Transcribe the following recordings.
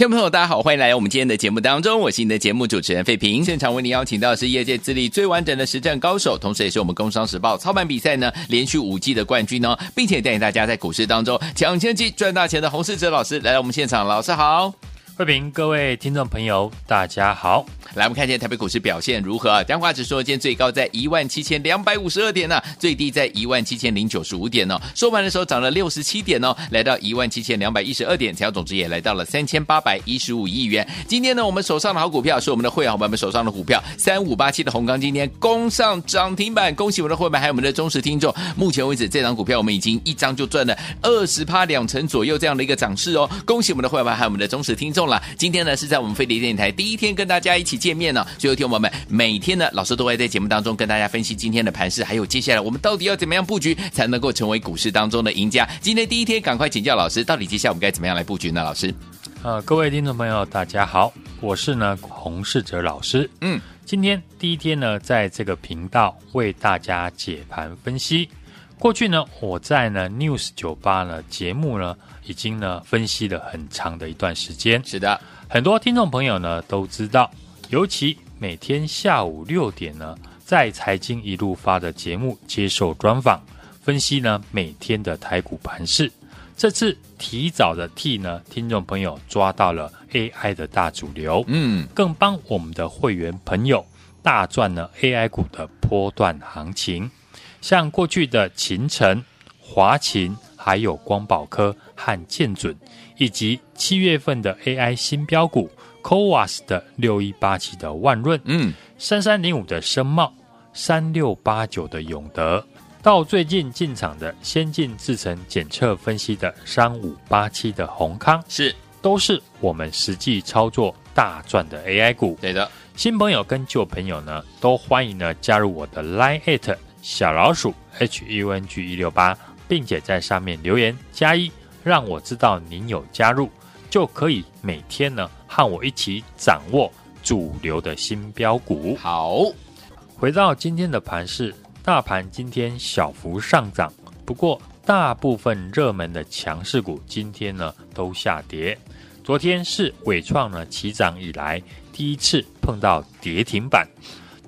听众朋友，大家好，欢迎来到我们今天的节目当中，我是你的节目主持人费平。现场为您邀请到的是业界资历最完整的实战高手，同时也是我们《工商时报》操盘比赛呢连续五季的冠军哦，并且带领大家在股市当中抢先机赚大钱的洪世哲老师来到我们现场，老师好。慧平，各位听众朋友，大家好。来，我们看一下台北股市表现如何？加权指数今天最高在一万七千两百五十二点呢、啊，最低在一万七千零九十五点哦。收盘的时候涨了六十七点哦，来到一万七千两百一十二点，成交总值也来到了三千八百一十五亿元。今天呢，我们手上的好股票是我们的会员伙伴们手上的股票，三五八七的红钢今天攻上涨停板，恭喜我们的会员还有我们的忠实听众。目前为止，这张股票我们已经一张就赚了二十趴两成左右这样的一个涨势哦，恭喜我们的会员还有我们的忠实听众了。今天呢是在我们飞碟电台第一天跟大家一起见面呢，所以听我们每天呢，老师都会在节目当中跟大家分析今天的盘势，还有接下来我们到底要怎么样布局才能够成为股市当中的赢家。今天第一天，赶快请教老师，到底接下来我们该怎么样来布局呢？老师，呃，各位听众朋友，大家好，我是呢洪世哲老师。嗯，今天第一天呢，在这个频道为大家解盘分析。过去呢，我在呢 News 酒吧呢节目呢，已经呢分析了很长的一段时间。是的。很多听众朋友呢都知道，尤其每天下午六点呢，在财经一路发的节目接受专访，分析呢每天的台股盘势。这次提早的替呢听众朋友抓到了 AI 的大主流，嗯，更帮我们的会员朋友大赚了 AI 股的波段行情。像过去的勤诚、华勤，还有光宝科和建准。以及七月份的 AI 新标股 CoWoS 的六一八七的万润，嗯，三三零五的深茂，三六八九的永德，到最近进场的先进制程检测分析的三五八七的宏康，是都是我们实际操作大赚的 AI 股。对的，新朋友跟旧朋友呢，都欢迎呢加入我的 Line@ 小老鼠 HUNG 一六八，并且在上面留言加一。让我知道您有加入，就可以每天呢和我一起掌握主流的新标股。好，回到今天的盘市，大盘今天小幅上涨，不过大部分热门的强势股今天呢都下跌。昨天是伟创呢起涨以来第一次碰到跌停板，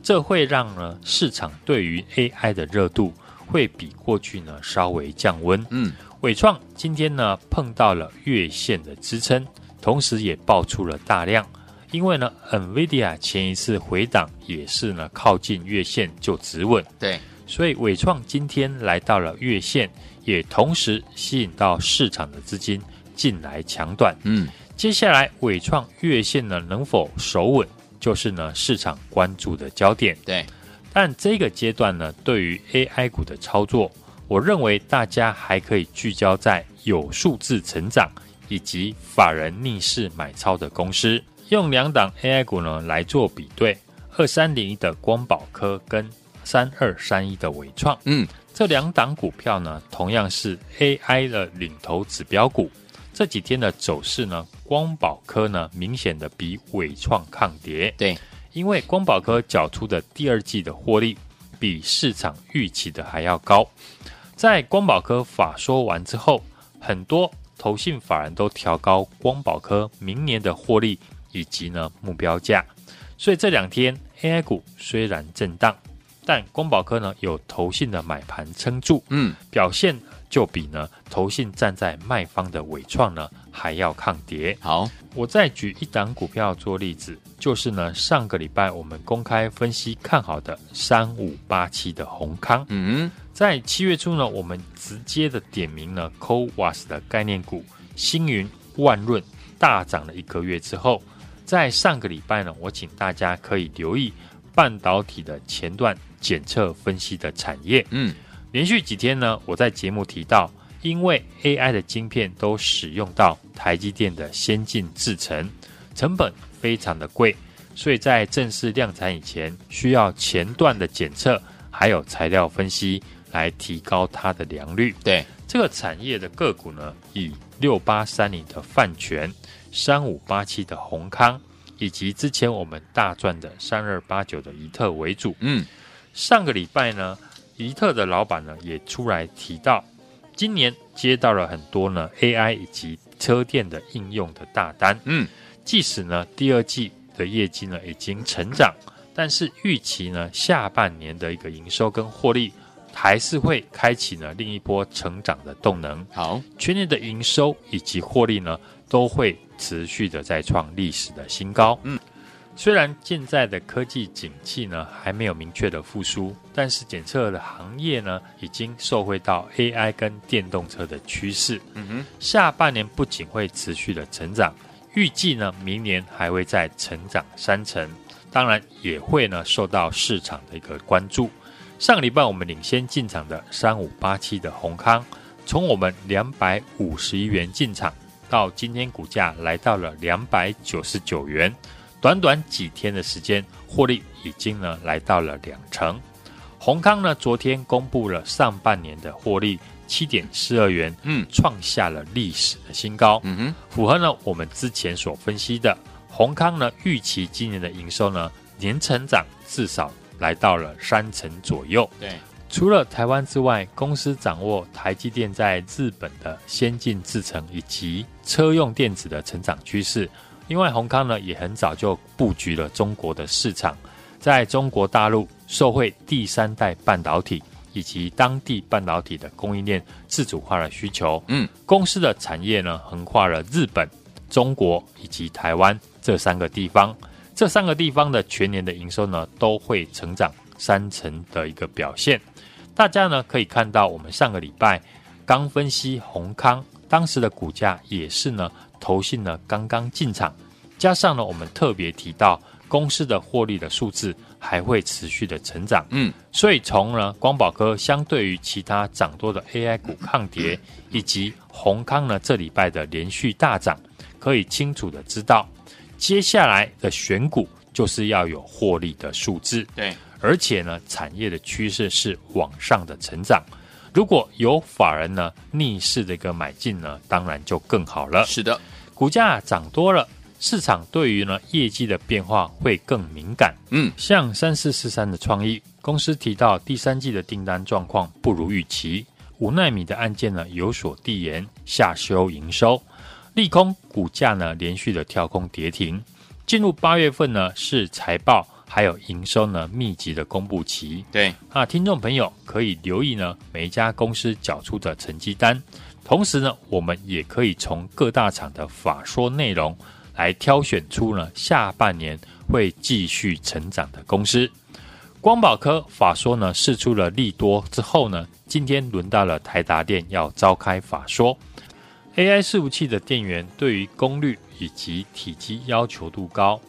这会让呢市场对于 AI 的热度会比过去呢稍微降温。嗯。伟创今天呢碰到了月线的支撑，同时也爆出了大量，因为呢，NVIDIA 前一次回档也是呢靠近月线就止稳，对，所以伟创今天来到了月线，也同时吸引到市场的资金进来抢短。嗯，接下来伟创月线呢能否守稳，就是呢市场关注的焦点。对，但这个阶段呢，对于 AI 股的操作。我认为大家还可以聚焦在有数字成长以及法人逆势买超的公司，用两档 AI 股呢来做比对，二三零一的光宝科跟三二三一的伟创，嗯，这两档股票呢同样是 AI 的领头指标股，这几天的走势呢，光宝科呢明显的比伟创抗跌，对，因为光宝科缴出的第二季的获利比市场预期的还要高。在光宝科法说完之后，很多投信法人都调高光宝科明年的获利以及呢目标价，所以这两天 AI 股虽然震荡，但光宝科呢有投信的买盘撑住，嗯，表现就比呢投信站在卖方的伟创呢还要抗跌。好，我再举一档股票做例子，就是呢上个礼拜我们公开分析看好的三五八七的宏康，嗯。在七月初呢，我们直接的点名了 Co Was 的概念股星云、万润大涨了一个月之后，在上个礼拜呢，我请大家可以留意半导体的前段检测分析的产业。嗯，连续几天呢，我在节目提到，因为 AI 的晶片都使用到台积电的先进制程，成本非常的贵，所以在正式量产以前，需要前段的检测还有材料分析。来提高它的良率。对这个产业的个股呢，以六八三零的泛泉、三五八七的宏康，以及之前我们大赚的三二八九的宜特为主。嗯，上个礼拜呢，宜特的老板呢也出来提到，今年接到了很多呢 AI 以及车电的应用的大单。嗯，即使呢第二季的业绩呢已经成长，但是预期呢下半年的一个营收跟获利还是会开启呢另一波成长的动能。好，全年的营收以及获利呢都会持续的在创历史的新高。嗯。虽然现在的科技景气呢还没有明确的复苏，但是检测的行业呢已经受惠到 AI 跟电动车的趋势。嗯哼，下半年不仅会持续的成长，预计呢明年还会再成长三成，当然也会呢受到市场的一个关注。上个礼拜我们领先进场的三五八七的宏康，从我们两百五十一元进场，到今天股价来到了两百九十九元。短短几天的时间，获利已经呢来到了两成。宏康呢，昨天公布了上半年的获利七点四二元，嗯，创下了历史的新高。嗯哼，符合呢我们之前所分析的，宏康呢预期今年的营收呢年成长至少来到了三成左右。对，除了台湾之外，公司掌握台积电在日本的先进制程以及车用电子的成长趋势。另外，閎康呢也很早就布局了中国的市场，在中国大陆受惠第三代半导体以及当地半导体的供应链自主化的需求。嗯，公司的产业呢横跨了日本、中国以及台湾这三个地方，这三个地方的全年的营收呢都会成长三成的一个表现。大家呢可以看到，我们上个礼拜刚分析宏康，当时的股价也是呢。投信呢刚刚进场，加上呢我们特别提到公司的获利的数字还会持续的成长，嗯，所以从呢光宝科相对于其他涨多的 AI 股抗跌，以及宏康呢这礼拜的连续大涨，可以清楚的知道，接下来的选股就是要有获利的数字，对，而且呢产业的趋势是往上的成长。如果有法人呢逆势的一个买进呢，当然就更好了。是的。股价涨多了，市场对于呢业绩的变化会更敏感。嗯，像三四四三的创意公司提到，第三季的订单状况不如预期，五纳米的案件呢有所递延，下修营收。利空股价呢连续的跳空跌停。进入八月份呢是财报还有营收呢密集的公布期。对啊，听众朋友可以留意呢每一家公司缴出的成绩单。同时呢，我们也可以从各大厂的法说内容来挑选出呢下半年会继续成长的公司。光宝科法说呢试出了利多之后呢，今天轮到了台达电要召开法说。AI 伺服器的电源对于功率以及体积要求度高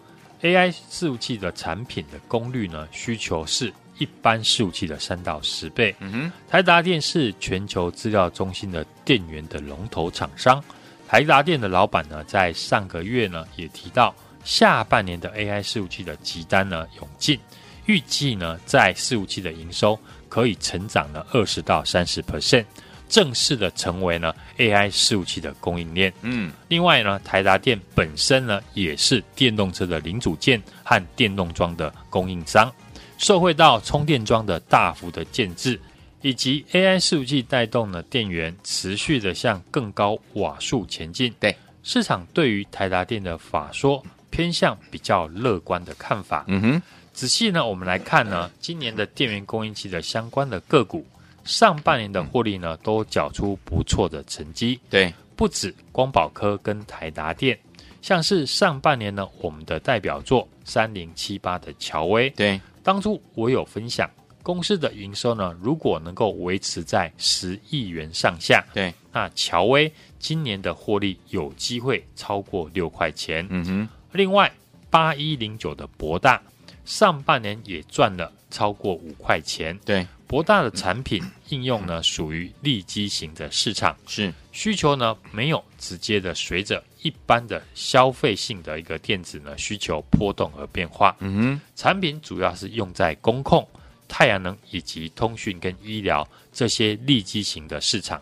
，AI 伺服器的产品的功率呢需求是。一般伺服器的三到十倍。嗯哼，台达电是全球资料中心的电源的龙头厂商。台达电的老板呢，在上个月呢也提到，下半年的 AI 伺服器的集单呢涌进，预计呢在伺服器的营收可以成长了二十到三十 percent，正式的成为呢 AI 服务器的供应链。嗯，另外呢，台达电本身呢也是电动车的零组件和电动桩的供应商。受惠到充电桩的大幅的建制，以及 AI 服务器带动的电源持续的向更高瓦数前进，对市场对于台达电的法说偏向比较乐观的看法。嗯哼，仔细呢，我们来看呢，今年的电源供应器的相关的个股，上半年的获利呢都缴出不错的成绩。对，不止光宝科跟台达电，像是上半年呢，我们的代表作三零七八的乔威，对。当初我有分享，公司的营收呢，如果能够维持在十亿元上下，对，那乔威今年的获利有机会超过六块钱。嗯哼。另外，八一零九的博大上半年也赚了超过五块钱。对，博大的产品应用呢，属于利基型的市场，是需求呢没有直接的随着。一般的消费性的一个电子呢需求波动而变化，嗯哼，产品主要是用在工控、太阳能以及通讯跟医疗这些利基型的市场。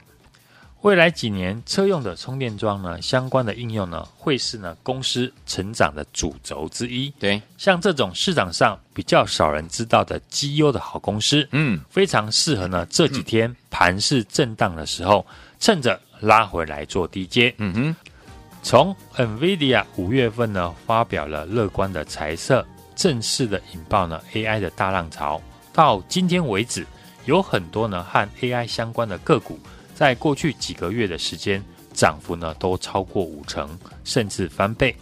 未来几年车用的充电桩呢相关的应用呢会是呢公司成长的主轴之一。对，像这种市场上比较少人知道的绩优的好公司，嗯，非常适合呢这几天盘势震荡的时候，趁着拉回来做低接。嗯哼。从 NVIDIA 五月份呢发表了乐观的财色，正式的引爆呢 AI 的大浪潮，到今天为止，有很多呢和 AI 相关的个股，在过去几个月的时间，涨幅呢都超过五成，甚至翻倍。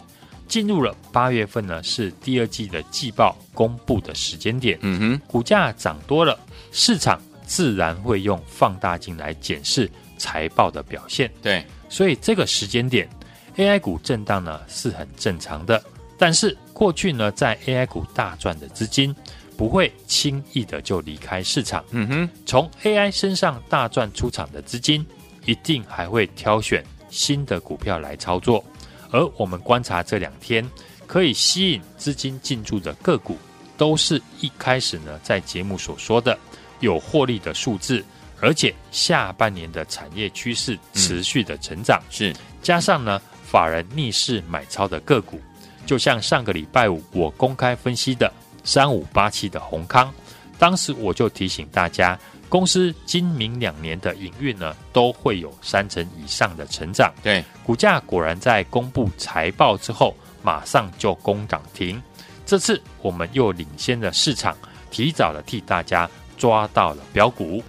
进入了八月份呢，是第二季的季报公布的时间点。嗯哼，股价涨多了，市场自然会用放大镜来检视财报的表现。对，所以这个时间点，AI 股震荡呢是很正常的。但是过去呢，在 AI 股大赚的资金不会轻易的就离开市场。嗯哼，从 AI 身上大赚出场的资金，一定还会挑选新的股票来操作。而我们观察这两天，可以吸引资金进驻的个股，都是一开始呢，在节目所说的有获利的数字，而且下半年的产业趋势持续的成长，嗯、是加上呢，法人逆势买超的个股，就像上个礼拜五我公开分析的三五八七的宏康，当时我就提醒大家。公司今明两年的营运呢，都会有三成以上的成长。对，股价果然在公布财报之后，马上就攻涨停。这次我们又领先了市场，提早的替大家抓到了标股。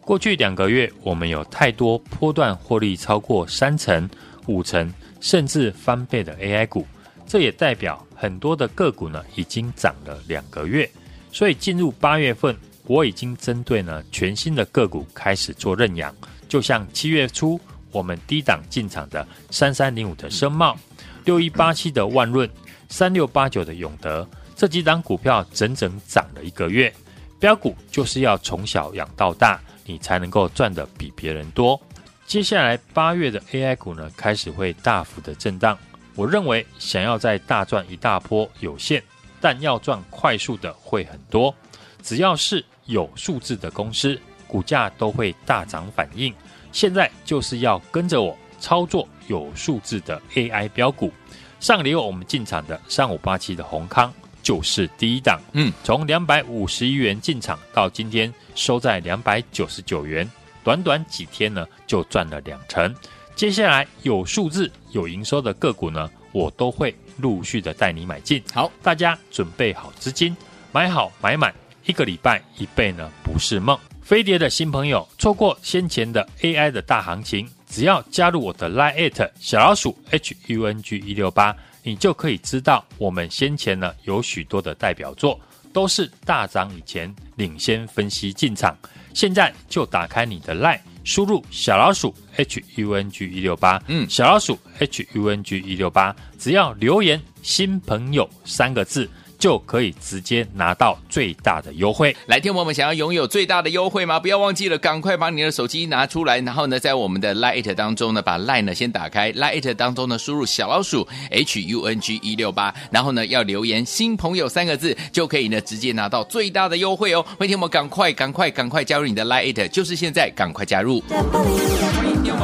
过去两个月，我们有太多波段获利超过三成、五成，甚至翻倍的 AI 股，这也代表很多的个股呢已经涨了两个月。所以进入八月份。我已经针对呢全新的个股开始做认养，就像七月初我们低档进场的三三零五的深茂、六一八七的万润、三六八九的永德这几档股票，整整涨了一个月。标股就是要从小养到大，你才能够赚得比别人多。接下来八月的 AI 股呢，开始会大幅的震荡。我认为想要再大赚一大波有限，但要赚快速的会很多。只要是有数字的公司，股价都会大涨反应。现在就是要跟着我操作有数字的 AI 标股。上个礼拜我们进场的三五八七的宏康就是第一档，嗯，从两百五十一元进场到今天收在两百九十九元，短短几天呢就赚了两成。接下来有数字有营收的个股呢，我都会陆续的带你买进。好，大家准备好资金，买好买满。一个礼拜一倍呢，不是梦。飞碟的新朋友错过先前的 AI 的大行情，只要加入我的 Line@ 小老鼠 HUNG 一六八，你就可以知道我们先前呢有许多的代表作都是大涨以前领先分析进场。现在就打开你的 Line，输入小老鼠 HUNG 一六八，嗯，小老鼠 HUNG 一六八，只要留言新朋友三个字。就可以直接拿到最大的优惠。来，听我们想要拥有最大的优惠吗？不要忘记了，赶快把你的手机拿出来，然后呢，在我们的 Lite 当中呢，把 Line 呢先打开，Lite 当中呢输入小老鼠 H U N G 一六八，然后呢要留言新朋友三个字，就可以呢直接拿到最大的优惠哦。欢迎听我们赶快赶快赶快加入你的 Lite，就是现在，赶快加入。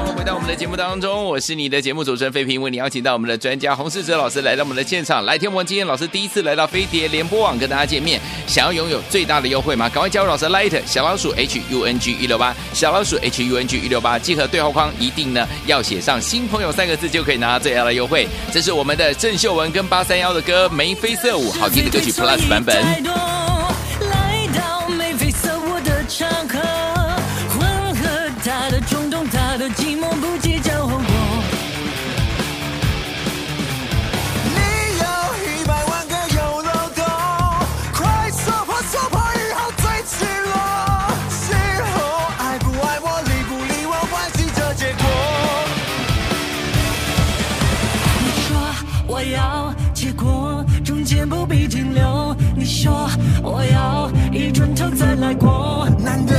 回到我们的节目当中，我是你的节目主持人费平，为你邀请到我们的专家洪世哲老师来到我们的现场。来，听我们今天老师第一次来到飞碟联播网跟大家见面，想要拥有最大的优惠吗？赶快加入老师 Light 小老鼠 H U N G 一六八，小老鼠 H U N G 一六八，记得对话框一定呢要写上新朋友三个字，就可以拿到最大的优惠。这是我们的郑秀文跟八三幺的歌眉飞色舞，好听的歌曲 Plus 版本。我要一转头再来过，男的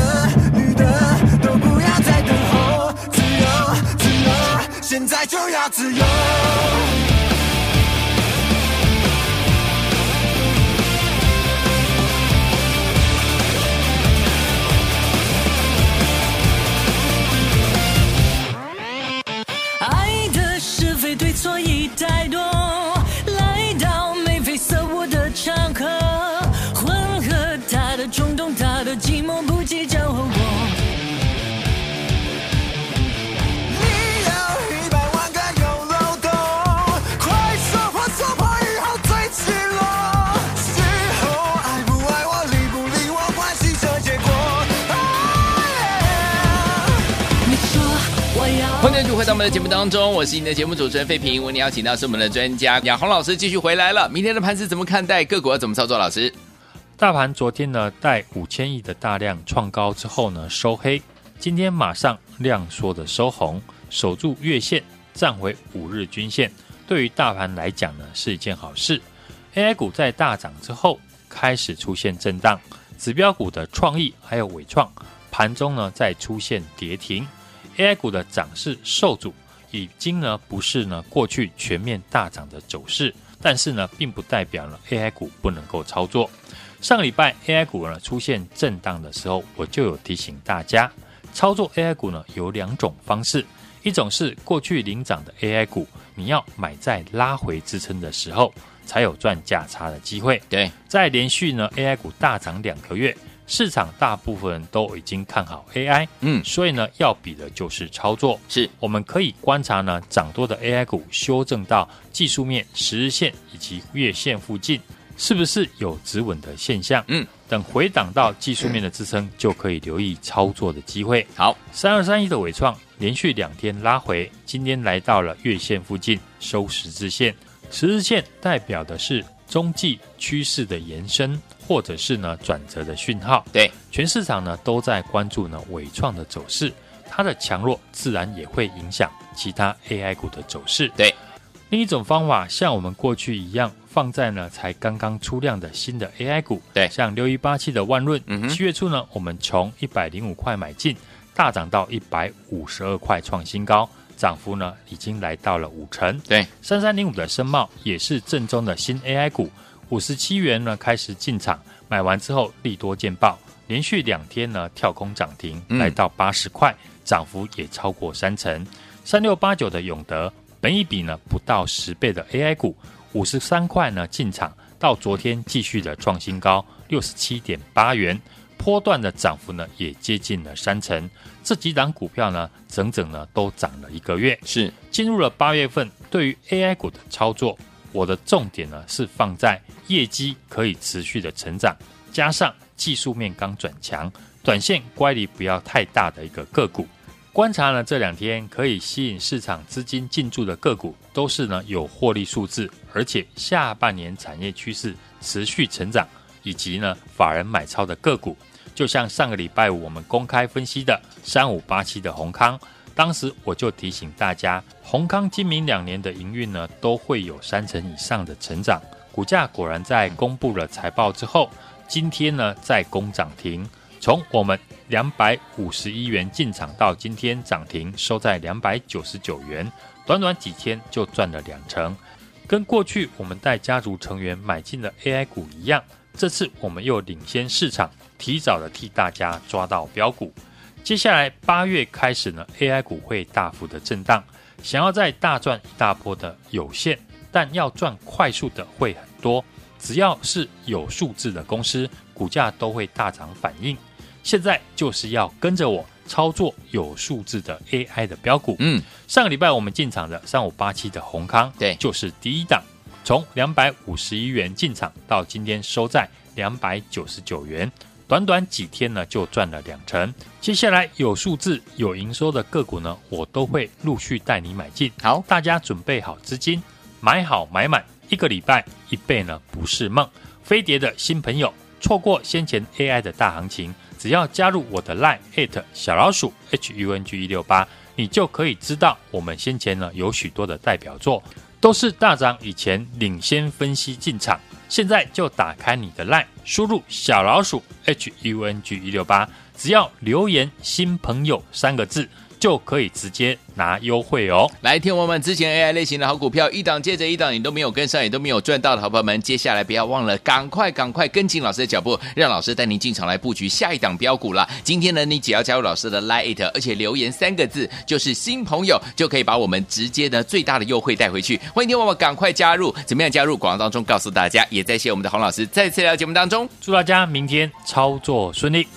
女的都不要再等候，自由自由，现在就要自由。回到我们的节目当中，我是你的节目主持人费平，为你邀请到是我们的专家亚红老师继续回来了。明天的盘是怎么看待？个股要怎么操作？老师，大盘昨天呢带五千亿的大量创高之后呢收黑，今天马上量缩的收红，守住月线，站回五日均线，对于大盘来讲呢是一件好事。AI 股在大涨之后开始出现震荡，指标股的创意还有纬创盘中呢再出现跌停。AI 股的涨势受阻，已经呢不是呢过去全面大涨的走势，但是呢并不代表呢 AI 股不能够操作。上个礼拜 AI 股呢出现震荡的时候，我就有提醒大家，操作 AI 股呢有两种方式，一种是过去领涨的 AI 股，你要买在拉回支撑的时候，才有赚价差的机会。对，在连续呢 AI 股大涨两个月。市场大部分人都已经看好 AI，嗯，所以呢，要比的就是操作。是，我们可以观察呢，涨多的 AI 股修正到技术面十日线以及月线附近，是不是有止稳的现象？嗯，等回档到技术面的支撑，就可以留意操作的机会。好，三二三一的尾创连续两天拉回，今天来到了月线附近收十字线，十日线代表的是中继趋势的延伸。或者是呢转折的讯号，对，全市场呢都在关注呢伟创的走势，它的强弱自然也会影响其他 AI 股的走势。对，另一种方法像我们过去一样，放在呢才刚刚出量的新的 AI 股，对，像六一八七的万润，七月初呢我们从一百零五块买进，大涨到一百五十二块创新高，涨幅呢已经来到了五成。对，三三零五的深茂也是正宗的新 AI 股。五十七元呢，开始进场，买完之后利多见报，连续两天呢跳空涨停，来到八十块，涨幅也超过三成。三六八九的永德，本一比呢不到十倍的 AI 股，五十三块呢进场，到昨天继续的创新高，六十七点八元，波段的涨幅呢也接近了三成。这几档股票呢，整整呢都涨了一个月。是进入了八月份，对于 AI 股的操作。我的重点呢是放在业绩可以持续的成长，加上技术面刚转强，短线乖离不要太大的一个个股。观察呢这两天可以吸引市场资金进驻的个股，都是呢有获利数字，而且下半年产业趋势持续成长，以及呢法人买超的个股。就像上个礼拜五我们公开分析的三五八七的宏康。当时我就提醒大家，宏康今明两年的营运呢，都会有三成以上的成长。股价果然在公布了财报之后，今天呢再攻涨停。从我们两百五十一元进场到今天涨停收在两百九十九元，短短几天就赚了两成。跟过去我们带家族成员买进的 AI 股一样，这次我们又领先市场，提早的替大家抓到标股。接下来八月开始呢，AI 股会大幅的震荡，想要再大赚一大波的有限，但要赚快速的会很多。只要是有数字的公司，股价都会大涨反应。现在就是要跟着我操作有数字的 AI 的标股。嗯，上个礼拜我们进场的三五八七的宏康，对，就是第一档，从两百五十一元进场到今天收在两百九十九元。短短几天呢，就赚了两成。接下来有数字、有营收的个股呢，我都会陆续带你买进。好，大家准备好资金，买好买满，一个礼拜一倍呢，不是梦。飞碟的新朋友，错过先前 AI 的大行情，只要加入我的 Line at 小老鼠 HUNG 一六八，你就可以知道我们先前呢有许多的代表作，都是大涨以前领先分析进场。现在就打开你的 LINE，输入小老鼠 H U N G 一六八，只要留言“新朋友”三个字。就可以直接拿优惠哦！来听我们之前 AI 类型的好股票，一档接着一档，你都没有跟上，也都没有赚到的好朋友们，接下来不要忘了，赶快赶快跟紧老师的脚步，让老师带您进场来布局下一档标股了。今天呢，你只要加入老师的 Lite，而且留言三个字就是新朋友，就可以把我们直接的最大的优惠带回去。欢迎听我们赶快加入，怎么样加入？广告当中告诉大家，也在谢我们的洪老师再次来到节目当中，祝大家明天操作顺利。